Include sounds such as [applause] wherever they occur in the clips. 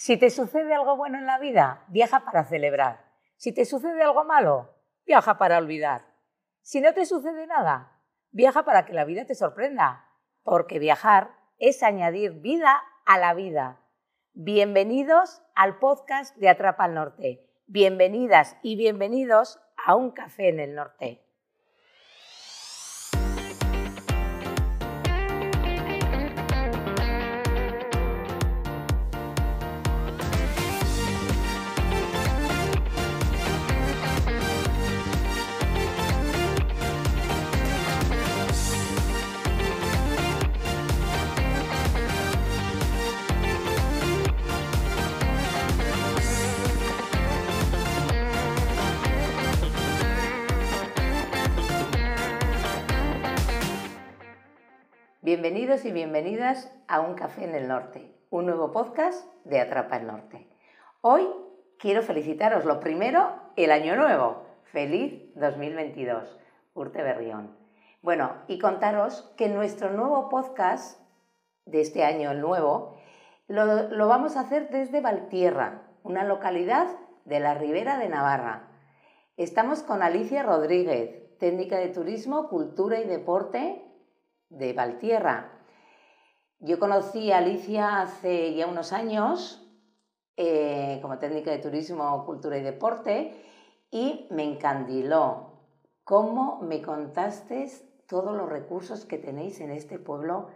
Si te sucede algo bueno en la vida, viaja para celebrar. Si te sucede algo malo, viaja para olvidar. Si no te sucede nada, viaja para que la vida te sorprenda, porque viajar es añadir vida a la vida. Bienvenidos al podcast de Atrapa al Norte. Bienvenidas y bienvenidos a un café en el norte. Bienvenidos y bienvenidas a Un Café en el Norte, un nuevo podcast de Atrapa el Norte. Hoy quiero felicitaros lo primero, el año nuevo. Feliz 2022, Urte Berrión. Bueno, y contaros que nuestro nuevo podcast de este año, el nuevo, lo, lo vamos a hacer desde Valtierra, una localidad de la Ribera de Navarra. Estamos con Alicia Rodríguez, técnica de turismo, cultura y deporte de Valtierra. Yo conocí a Alicia hace ya unos años eh, como técnica de turismo, cultura y deporte y me encandiló cómo me contaste todos los recursos que tenéis en este pueblo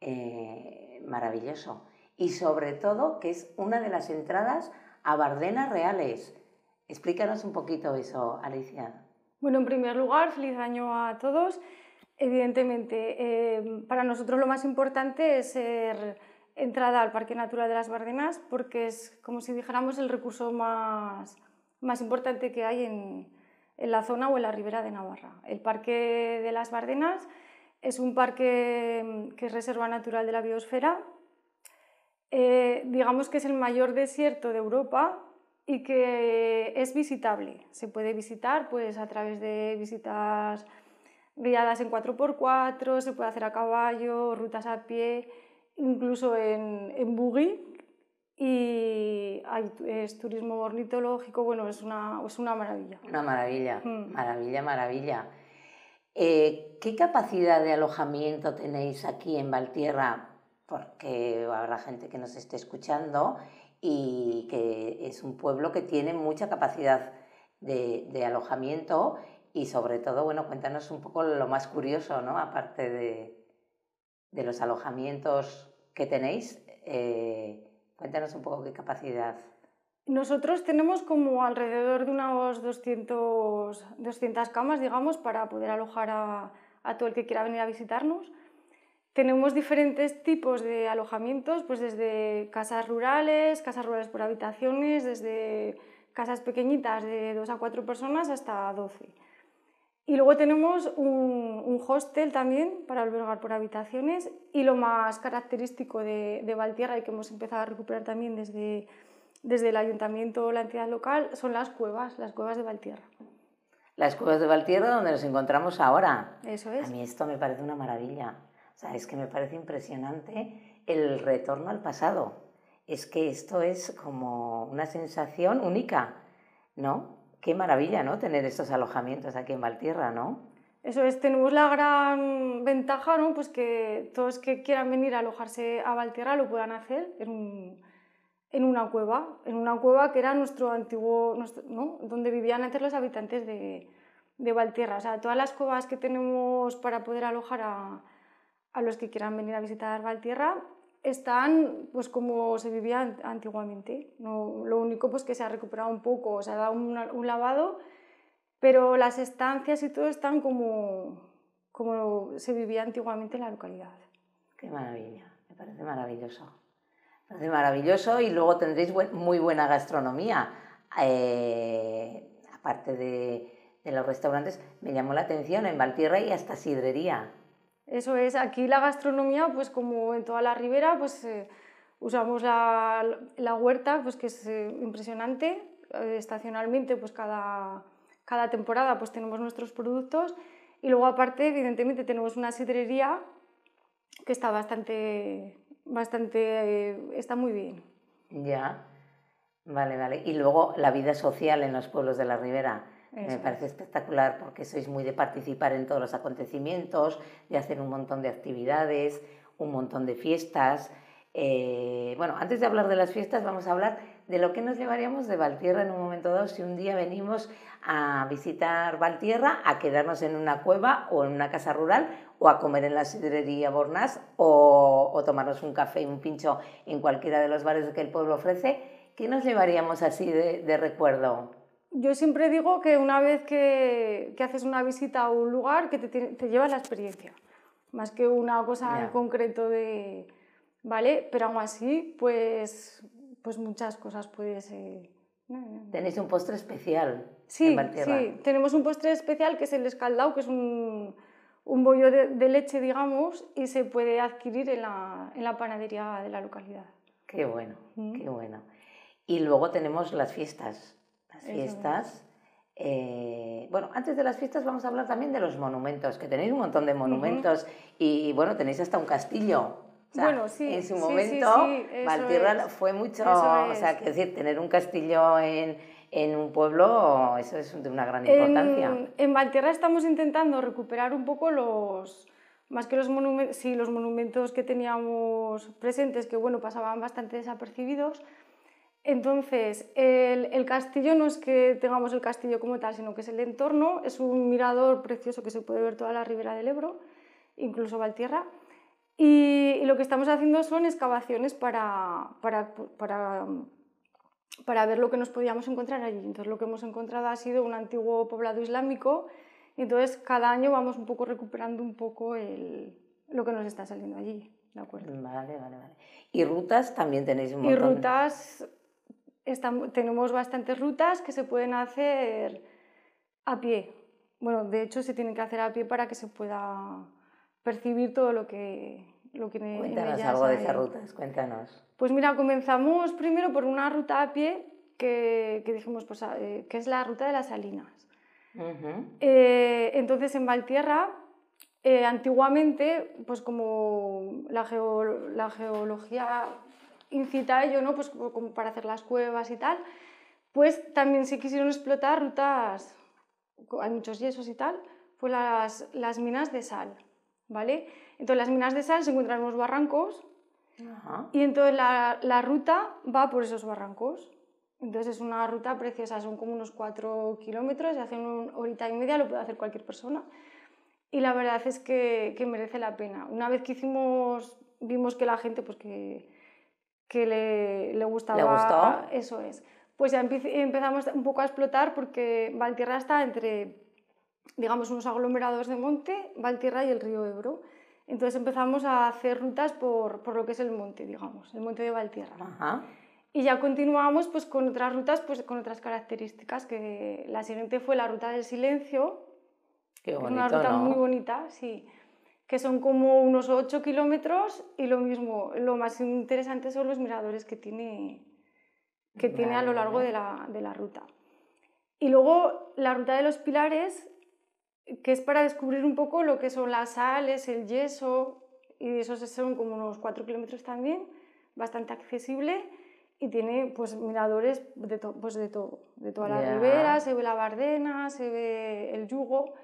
eh, maravilloso y sobre todo que es una de las entradas a Bardenas Reales. Explícanos un poquito eso, Alicia. Bueno, en primer lugar, feliz año a todos. Evidentemente, eh, para nosotros lo más importante es ser entrada al Parque Natural de las Bardenas porque es como si dijéramos el recurso más, más importante que hay en, en, la zona o en la ribera de Navarra. El Parque de las Bardenas es un parque que es reserva natural de la biosfera. Eh, digamos que es el mayor desierto de Europa y que es visitable. Se puede visitar pues, a través de visitas guiadas en 4x4, se puede hacer a caballo, rutas a pie, incluso en, en buggy. Y hay, es turismo ornitológico, bueno, es una, es una maravilla. Una maravilla, mm. maravilla, maravilla. Eh, ¿Qué capacidad de alojamiento tenéis aquí en Valtierra? Porque habrá gente que nos esté escuchando y que es un pueblo que tiene mucha capacidad de, de alojamiento y sobre todo, bueno, cuéntanos un poco lo más curioso, ¿no? Aparte de, de los alojamientos que tenéis, eh, cuéntanos un poco qué capacidad. Nosotros tenemos como alrededor de unos 200, 200 camas, digamos, para poder alojar a, a todo el que quiera venir a visitarnos. Tenemos diferentes tipos de alojamientos, pues desde casas rurales, casas rurales por habitaciones, desde casas pequeñitas de 2 a 4 personas hasta 12. Y luego tenemos un, hostel también para albergar por habitaciones y lo más característico de, de, Valtierra y que hemos empezado a recuperar también desde, desde el ayuntamiento o la entidad local son las cuevas, las cuevas de Valtierra. Las cuevas de Valtierra donde nos encontramos ahora. Eso es. A mí esto me parece una maravilla. O sea, es que me parece impresionante el retorno al pasado. Es que esto es como una sensación única, ¿no? Qué maravilla, ¿no? Tener estos alojamientos aquí en Valtierra, ¿no? Eso es, tenemos la gran ventaja, ¿no? Pues que todos que quieran venir a alojarse a Valtierra lo puedan hacer en, en una cueva, en una cueva que era nuestro antiguo, ¿no? Donde vivían antes los habitantes de, de Valtierra. O sea, todas las cuevas que tenemos para poder alojar a, a los que quieran venir a visitar Valtierra están pues como se vivía antiguamente. Lo único pues que se ha recuperado un poco, se ha dado un, lavado, pero las estancias y todo están como, como se vivía antiguamente en la localidad. Qué maravilla, me parece maravilloso. Me parece maravilloso y luego tendréis muy buena gastronomía. Eh, aparte de, de los restaurantes, me llamó la atención en Valtierra y hasta sidrería. Eso es, aquí la gastronomía, pues como en toda la ribera, pues eh, usamos la, la, huerta, pues que es eh, impresionante. Eh, estacionalmente, pues cada, cada temporada pues tenemos nuestros productos y luego aparte, evidentemente, tenemos una sidrería que está bastante, bastante, está muy bien. Ya, vale, vale. Y luego la vida social en los pueblos de la Ribera. Me parece espectacular porque sois muy de participar en todos los acontecimientos, de hacer un montón de actividades, un montón de fiestas. Eh, bueno, antes de hablar de las fiestas, vamos a hablar de lo que nos llevaríamos de Valtierra en un momento dado si un día venimos a visitar Valtierra, a quedarnos en una cueva o en una casa rural o a comer en la sidrería Bornas o, tomarnos un café y un pincho en cualquiera de los bares que el pueblo ofrece. ¿Qué nos llevaríamos así de, recuerdo? Yo siempre digo que una vez que, haces una visita a un lugar, que te, te llevas la experiencia, más que una cosa en concreto de... ¿Vale? Pero aún así, pues pues muchas cosas puedes... Eh... Tenéis un postre especial. Sí, sí, tenemos un postre especial que es el escaldado, que es un, un bollo de, leche, digamos, y se puede adquirir en la, en la panadería de la localidad. Qué bueno, qué bueno. Y luego tenemos las fiestas. Las fiestas. Eh, bueno, antes de las fiestas vamos a hablar también de los monumentos, que tenéis un montón de monumentos y bueno, tenéis hasta un castillo bueno, sí, en su momento, Valtierra fue mucho, o sea, que decir, tener un castillo en, en, un pueblo, eso es de una gran importancia. En, en Valtierra estamos intentando recuperar un poco los, más que los monumentos, sí, los monumentos que teníamos presentes, que bueno, pasaban bastante desapercibidos. Entonces, el, el, castillo no es que tengamos el castillo como tal, sino que es el entorno, es un mirador precioso que se puede ver toda la ribera del Ebro, incluso Valtierra. Y, lo que estamos haciendo son excavaciones para, para, para, para, ver lo que nos podíamos encontrar allí. Entonces lo que hemos encontrado ha sido un antiguo poblado islámico y entonces cada año vamos un poco recuperando un poco el, lo que nos está saliendo allí. ¿De acuerdo? Vale, vale, vale. ¿Y rutas también tenéis un montón? Y rutas, tenemos bastantes rutas que se pueden hacer a pie. Bueno, de hecho se tienen que hacer a pie para que se pueda percibir todo lo que, lo que Cuéntanos algo de esas rutas, cuéntanos. Pues mira, comenzamos primero por una ruta a pie que, que dijimos pues, eh, que es la ruta de las Salinas. Eh, entonces en Valtierra, eh, antiguamente, pues como la, la, geología incita a ello, ¿no? pues como para hacer las cuevas y tal, pues también se quisieron explotar rutas, hay muchos yesos y tal, pues las, las minas de sal. ¿vale? Entonces las minas de sal se encuentran en unos barrancos y entonces la, la, ruta va por esos barrancos. Entonces es una ruta preciosa, son como unos cuatro kilómetros y hace una horita y media lo puede hacer cualquier persona. Y la verdad es que, que merece la pena. Una vez que hicimos, vimos que la gente pues que, que le, le gustaba... ¿Le gustó? Eso es. Pues ya empezamos un poco a explotar porque Valtierra está entre digamos, unos aglomerados de monte, Valtierra y el río Ebro. Entonces empezamos a hacer rutas por, por lo que es el monte, digamos, el monte de Valtierra. Y ya continuamos pues, con otras rutas, pues, con otras características, que la siguiente fue la ruta del silencio, Qué bonito, una ruta muy bonita, sí, que son como unos 8 kilómetros y lo mismo, lo más interesante son los miradores que tiene, que tiene a lo largo de la, de la ruta. Y luego la ruta de los pilares que es para descubrir un poco lo que son las sales, el yeso, y esos son como unos 4 kilómetros también, bastante accesible y tiene pues miradores de, pues de todo, de toda la ribera, se ve la Bardena, se ve el Yugo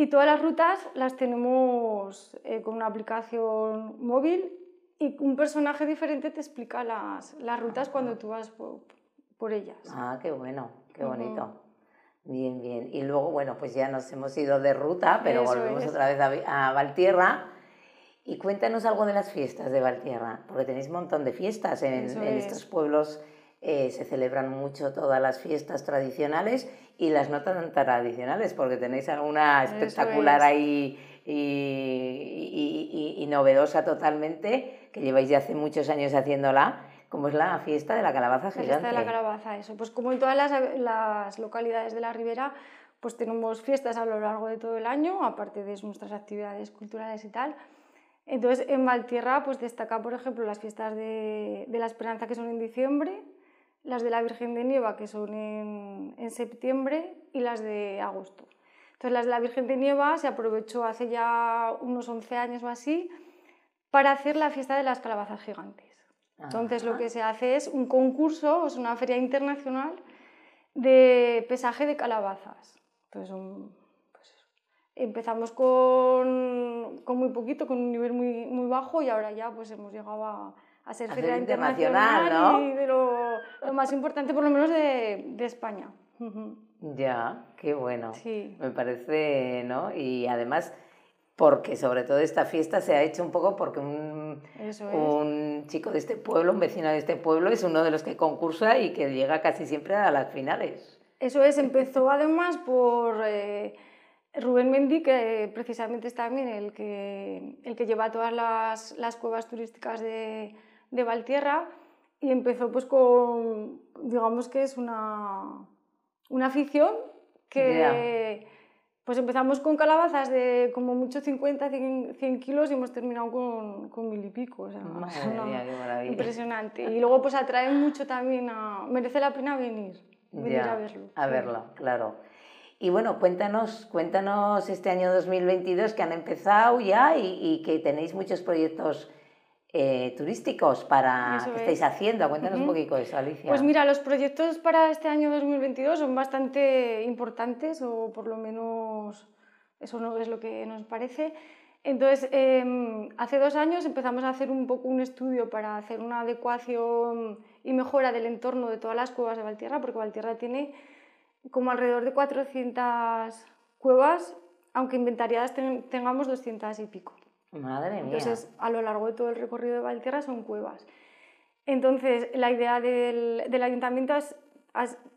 y todas las rutas las tenemos eh, con una aplicación móvil y un personaje diferente te explica las, las rutas cuando tú vas por, ellas. Ah, qué bueno, qué bonito. Bien, bien. Y luego, bueno, pues ya nos hemos ido de ruta, pero volvemos otra vez a, Valtierra. Y cuéntanos algo de las fiestas de Valtierra, porque tenéis un montón de fiestas en, estos pueblos. Eh, se celebran mucho todas las fiestas tradicionales y las no tan tradicionales, porque tenéis alguna espectacular ahí y, y, novedosa totalmente, que lleváis ya hace muchos años haciéndola como es la fiesta de la calabaza gigante. La fiesta de la calabaza, eso. Pues como en todas las, localidades de la ribera, pues tenemos fiestas a lo largo de todo el año, aparte de nuestras actividades culturales y tal. Entonces, en Valtierra, pues destaca, por ejemplo, las fiestas de, la Esperanza, que son en diciembre, las de la Virgen de Nieva, que son en, en septiembre, y las de agosto. Entonces, las de la Virgen de Nieva se aprovechó hace ya unos 11 años o así para hacer la fiesta de las calabazas gigantes. Entonces lo que se hace es un concurso, es una feria internacional de pesaje de calabazas. Entonces un- pues empezamos con, con muy poquito, con un nivel muy, muy bajo y ahora ya pues hemos llegado a, a ser A feria internacional, internacional, ¿no? y de lo, lo más importante por lo menos de, de España. Ya, qué bueno. Sí. Me parece, ¿no? Y además, porque sobre todo esta fiesta se ha hecho un poco porque un, es. un chico de este pueblo, un vecino de este pueblo, es uno de los que concursa y que llega casi siempre a las finales. Eso es, empezó además por eh, Rubén Mendy, que precisamente es también el que, el que lleva todas las, las cuevas turísticas de, de Valtierra y empezó pues con, digamos que es una, una afición que pues empezamos con calabazas de como mucho 50, 100, 100 kilos y hemos terminado con, con mil y pico. O sea, Madre impresionante. Y luego pues atrae mucho también a... Merece la pena venir, venir Ya, a verlo. A sí. verlo, claro. Y bueno, cuéntanos, cuéntanos este año 2022 que han empezado ya y, y que tenéis muchos proyectos eh, turísticos para Eso que estáis es. haciendo. Cuéntanos un Ujú. poquito de eso, Alicia. Pues mira, los proyectos para este año 2022 son bastante importantes, o por lo menos eso no es lo que nos parece. Entonces, em, hace dos años empezamos a hacer un poco un estudio para hacer una adecuación y mejora del entorno de todas las cuevas de Valtierra, porque Valtierra tiene como alrededor de 400 cuevas, aunque inventariadas ten- tengamos 200 y pico. Madre mía. Entonces, a lo largo de todo el recorrido de Valtierra son cuevas. Entonces, la idea del, del ayuntamiento es,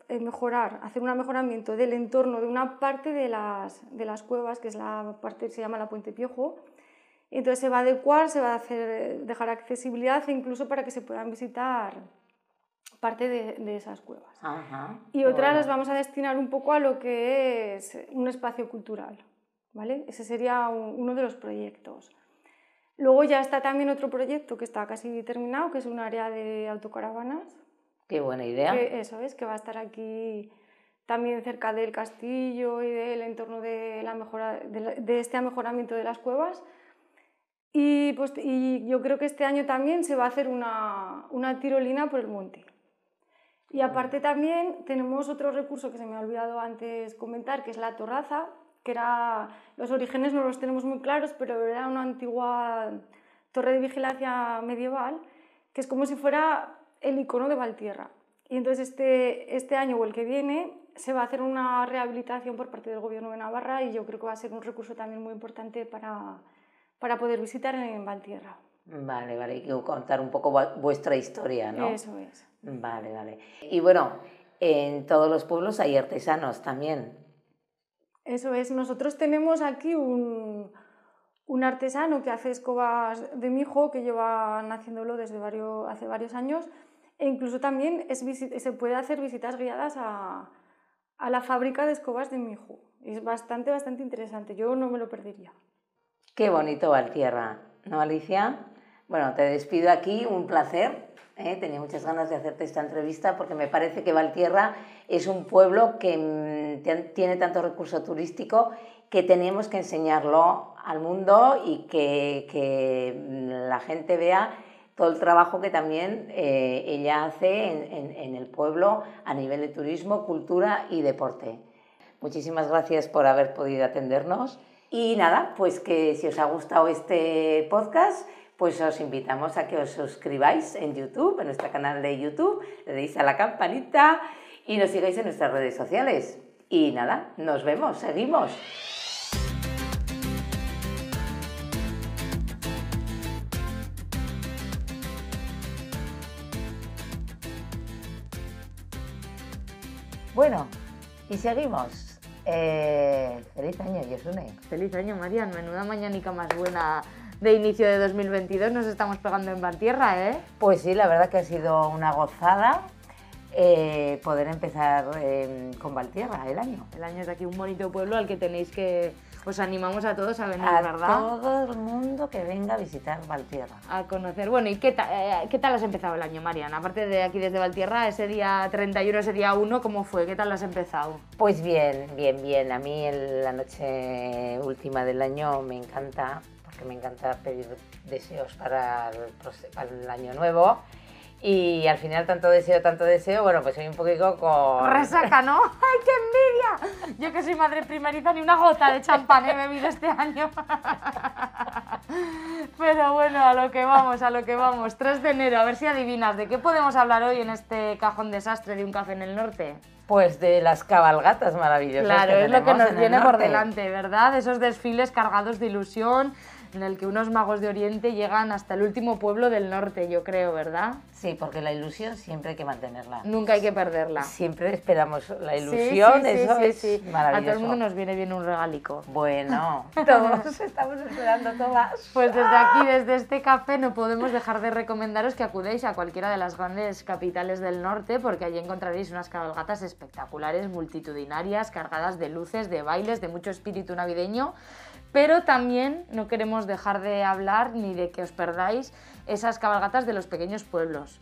es, mejorar, hacer un mejoramiento del entorno de una parte de las, de las cuevas, que es la parte que se llama la Puente Piojo. Y entonces se va a adecuar, se va a hacer, dejar accesibilidad incluso para que se puedan visitar parte de, de esas cuevas. Ajá, Y otras bueno. las vamos a destinar un poco a lo que es un espacio cultural. ¿vale? Ese sería un- uno de los proyectos. Luego ya está también otro proyecto que está casi terminado, que es un área de autocaravanas. Qué buena idea. Que eso es, que va a estar aquí también cerca del castillo y del entorno de, la mejora, de, la- de este mejoramiento de las cuevas. Y, pues, y yo creo que este año también se va a hacer una, una tirolina por el monte. Y aparte también tenemos otro recurso que se me ha olvidado antes comentar, que es la torraza, que era, los orígenes no los tenemos muy claros, pero era una antigua torre de vigilancia medieval, que es como si fuera el icono de Valtierra. Y entonces este, este año o el que viene se va a hacer una rehabilitación por parte del Gobierno de Navarra y yo creo que va a ser un recurso también muy importante para, para poder visitar en Valtierra. Vale, vale, hay que contar un poco vuestra historia, ¿no? Eso es. Vale, vale. Y bueno, en todos los pueblos hay artesanos también. Eso es. Nosotros tenemos aquí un, un artesano que hace escobas de mijo, que lleva haciéndolo desde varios, hace varios años, e incluso también se puede hacer visitas guiadas a, a la fábrica de escobas de mijo. Es bastante, bastante interesante. Yo no me lo perdería. Qué bonito Valtierra, ¿no, Alicia? Bueno, te despido aquí, un placer. ¿Eh? Tenía muchas ganas de hacerte esta entrevista porque me parece que Valtierra es un pueblo que mm, tiene tanto recurso turístico que tenemos que enseñarlo al mundo y que, que mm, la gente vea todo el trabajo que también eh, ella hace en, en- en el pueblo a nivel de turismo, cultura y deporte. Muchísimas gracias por haber podido atendernos. Y nada, pues que si os ha gustado este podcast, pues os invitamos a que os suscribáis en YouTube, en nuestro canal de YouTube, le deis a la campanita y nos sigáis en nuestras redes sociales. Y nada, nos vemos, seguimos. Bueno, y seguimos. Eh, feliz año, Yosune. Feliz año, Marian. Menuda mañanica más buena de inicio de 2022 nos estamos pegando en Valtierra, ¿eh? Pues sí, la verdad que ha sido una gozada eh, poder empezar eh, con Valtierra el año. El año es aquí un bonito pueblo al que tenéis que... Os animamos a todos a venir, A ¿verdad? todo el mundo que venga a visitar Valtierra. A conocer. Bueno, ¿y qué, ta- eh, qué tal has empezado el año, Marian? Aparte de aquí desde Valtierra, ese día 31, ese día 1, ¿cómo fue? ¿Qué tal has empezado? Pues bien, bien, bien. A mí el- la noche última del año me encanta, porque me encanta pedir deseos para el, para el año nuevo. Y al final tanto deseo, tanto deseo, bueno, pues soy un poquito con... Resaca, ¿no? [laughs] ¡Ay, qué envidia! Yo que soy madre primeriza, ni una gota de champán he bebido este año. [laughs] Pero bueno, a lo que vamos, a lo que vamos. 3 de enero, a ver si adivinas. ¿De qué podemos hablar hoy en este cajón desastre de un café en el norte? Pues de las cabalgatas maravillosas. Claro, que es lo que nos viene por delante, ¿verdad? Esos desfiles cargados de ilusión en el que unos magos de Oriente llegan hasta el último pueblo del norte, yo creo, ¿verdad? Sí, porque la ilusión siempre hay que mantenerla. Nunca hay que perderla. Siempre esperamos la ilusión, sí, sí, eso sí, es sí. maravilloso. A todo el mundo nos viene bien un regalico. Bueno, [laughs] todos estamos esperando todas. Pues desde aquí, desde este café, no podemos dejar de recomendaros que acudáis a cualquiera de las grandes capitales del norte, porque allí encontraréis unas cabalgatas espectaculares, multitudinarias, cargadas de luces, de bailes, de mucho espíritu navideño. Pero también no queremos dejar de hablar ni de que os perdáis esas cabalgatas de los pequeños pueblos.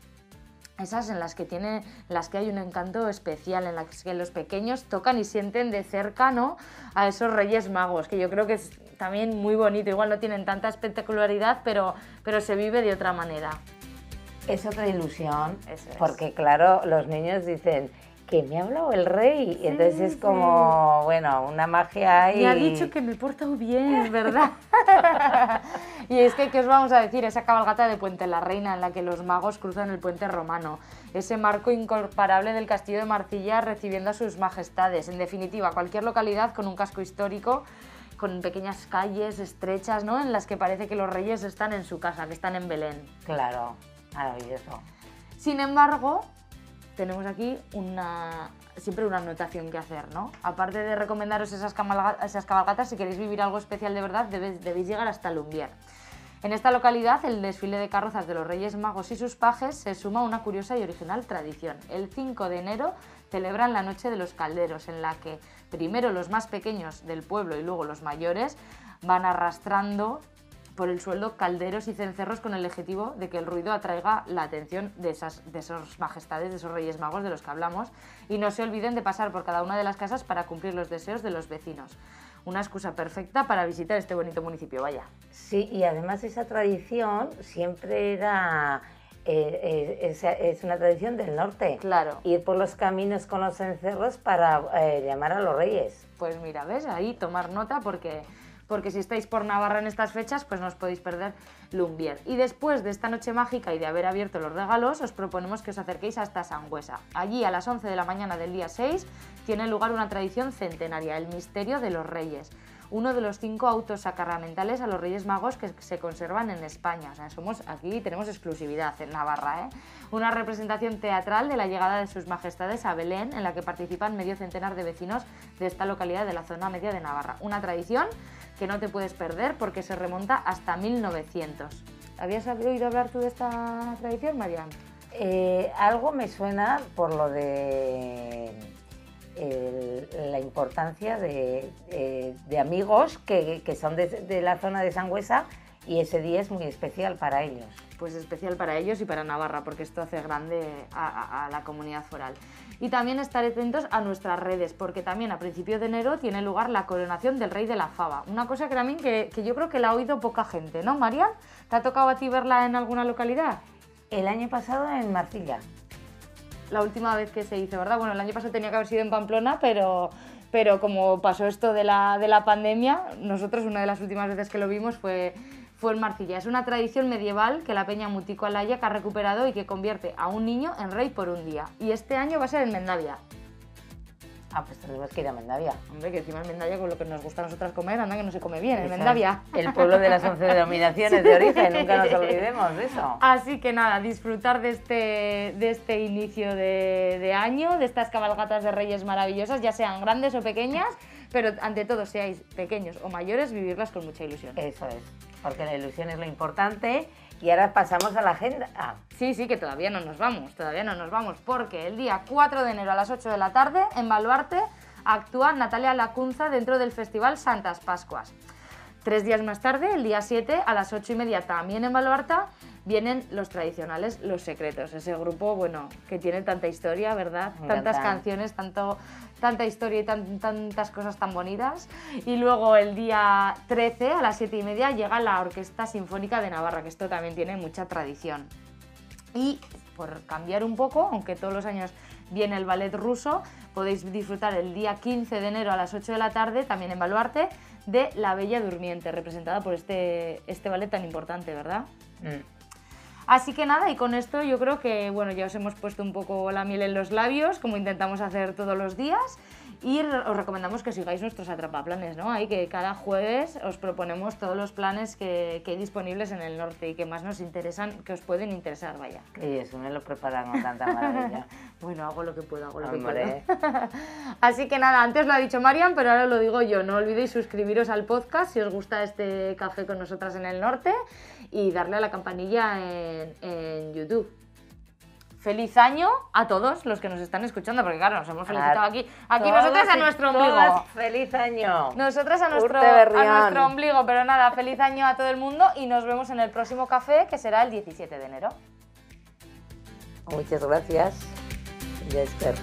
Esas en las que tiene, en las que hay un encanto especial, en las que los pequeños tocan y sienten de cerca ¿no? a esos Reyes Magos, que yo creo que es también muy bonito. Igual no tienen tanta espectacularidad, pero, pero se vive de otra manera. Es otra ilusión, es. porque claro, los niños dicen que me ha hablado el rey, y entonces es como, bueno, una magia y... Me ha dicho que me he portado bien, [laughs] ¿verdad? y es que, ¿qué os vamos a decir? Esa cabalgata de Puente la Reina en la que los magos cruzan el puente romano, ese marco incomparable del castillo de Marcilla recibiendo a sus majestades. En definitiva, cualquier localidad con un casco histórico, con pequeñas calles estrechas, ¿no? En las que parece que los reyes están en su casa, que están en Belén. Claro, maravilloso. Sin embargo, tenemos aquí una, siempre una anotación que hacer, ¿no? Aparte de recomendaros esas, esas cabalgatas, si queréis vivir algo especial de verdad, debéis, debéis llegar hasta Lumbier. En esta localidad, el desfile de carrozas de los Reyes Magos y sus pajes se suma a una curiosa y original tradición. El 5 de enero celebran la Noche de los Calderos, en la que primero los más pequeños del pueblo y luego los mayores van arrastrando por el suelo calderos y cencerros con el objetivo de que el ruido atraiga la atención de esas de esos majestades, de esos reyes magos de los que hablamos, y no se olviden de pasar por cada una de las casas para cumplir los deseos de los vecinos. Una excusa perfecta para visitar este bonito municipio, vaya. Sí, y además esa tradición siempre era... eh, eh, es, es una tradición del norte. Claro. Ir por los caminos con los encerros para eh, llamar a los reyes. Pues mira, ves, ahí tomar nota porque, porque si estáis por Navarra en estas fechas, pues no os podéis perder Lumbier. Y después de esta noche mágica y de haber abierto los regalos, os proponemos que os acerquéis hasta Sangüesa. Allí, a las 11 de la mañana del día 6, tiene lugar una tradición centenaria, el misterio de los reyes. Uno de los cinco autos sacramentales a los Reyes Magos que se conservan en España. O sea, somos aquí tenemos exclusividad en Navarra, ¿eh? Una representación teatral de la llegada de sus majestades a Belén, en la que participan medio centenar de vecinos de esta localidad de la zona media de Navarra. Una tradición que no te puedes perder porque se remonta hasta 1900. ¿Habías oído hablar tú de esta tradición, Marian? Eh, algo me suena por lo de el- la importancia de, eh, amigos que, son de la zona de Sangüesa y ese día es muy especial para ellos. pues especial para ellos y para Navarra, porque esto hace grande a, a- a la comunidad foral. Y también estar atentos a nuestras redes, porque también a principios de enero tiene lugar la coronación del rey de la fava. Una cosa que también que, que yo creo que la ha oído poca gente, ¿no, María? ¿Te ha tocado a ti verla en alguna localidad? El año pasado en Marcilla. La última vez que se hizo, ¿verdad? Bueno, el año pasado tenía que haber sido en Pamplona, pero, pero como pasó esto de la, de la pandemia, nosotros una de las últimas veces que lo vimos fue, fue en Marcilla. Es una tradición medieval que la Peña Mutico Alaya ha recuperado y que convierte a un niño en rey por un día. Y este año va a ser en Mendavia. Ah, pues tenemos que ir a Mendavia. Hombre, que encima en Mendavia con lo que nos gusta a nosotras comer, anda que no se come bien en Mendavia. El pueblo de las once denominaciones de origen, nunca nos olvidemos de eso. [laughs] Así que nada, disfrutar de este, de este inicio de, de año, de estas cabalgatas de reyes maravillosas, ya sean grandes o pequeñas, pero ante todo seáis pequeños o mayores, vivirlas con mucha ilusión. Eso es, porque la ilusión es lo importante. Y ahora pasamos a la agenda. Ah, Sí, sí, que todavía no nos vamos, todavía no nos vamos, porque el día 4 de enero a las 8 de la tarde, en Baluarte, actúa Natalia Lacunza dentro del Festival Santas Pascuas. Tres días más tarde, el día 7, a las 8 y media, también en Baluarta, vienen los tradicionales Los Secretos, ese grupo, bueno, que tiene tanta historia, ¿verdad? Tantas canciones, tanto, tanta historia y tan- tantas cosas tan bonitas. Y luego el día 13, a las 7 y media, llega la Orquesta Sinfónica de Navarra, que esto también tiene mucha tradición. Y por cambiar un poco, aunque todos los años viene el ballet ruso, podéis disfrutar el día 15 de enero a las 8 de la tarde, también en Baluarte, de La Bella Durmiente, representada por este, este ballet tan importante, ¿verdad? Mm. Así que nada, y con esto yo creo que bueno, ya os hemos puesto un poco la miel en los labios, como intentamos hacer todos los días. Y os recomendamos que sigáis nuestros atrapaplanes, ¿no? Ahí que cada jueves os proponemos todos los planes que, que hay disponibles en el norte y que más nos interesan, que os pueden interesar, vaya. Y eso me lo preparan con tanta maravilla. [laughs] Bueno, hago lo que puedo, hago lo que puedo. [laughs] Así que nada, antes lo ha dicho Marian, pero ahora lo digo yo. No olvidéis suscribiros al podcast si os gusta este café con nosotras en el norte y darle a la campanilla en, en YouTube. Feliz año a todos los que nos están escuchando, porque claro, nos hemos felicitado aquí. Aquí nosotras a nuestro ombligo. ¡Feliz año! Nosotras a nuestro, a nuestro ombligo, pero nada, feliz año a todo el mundo y nos vemos en el próximo café que será el 17 de enero. Muchas gracias, Jesper.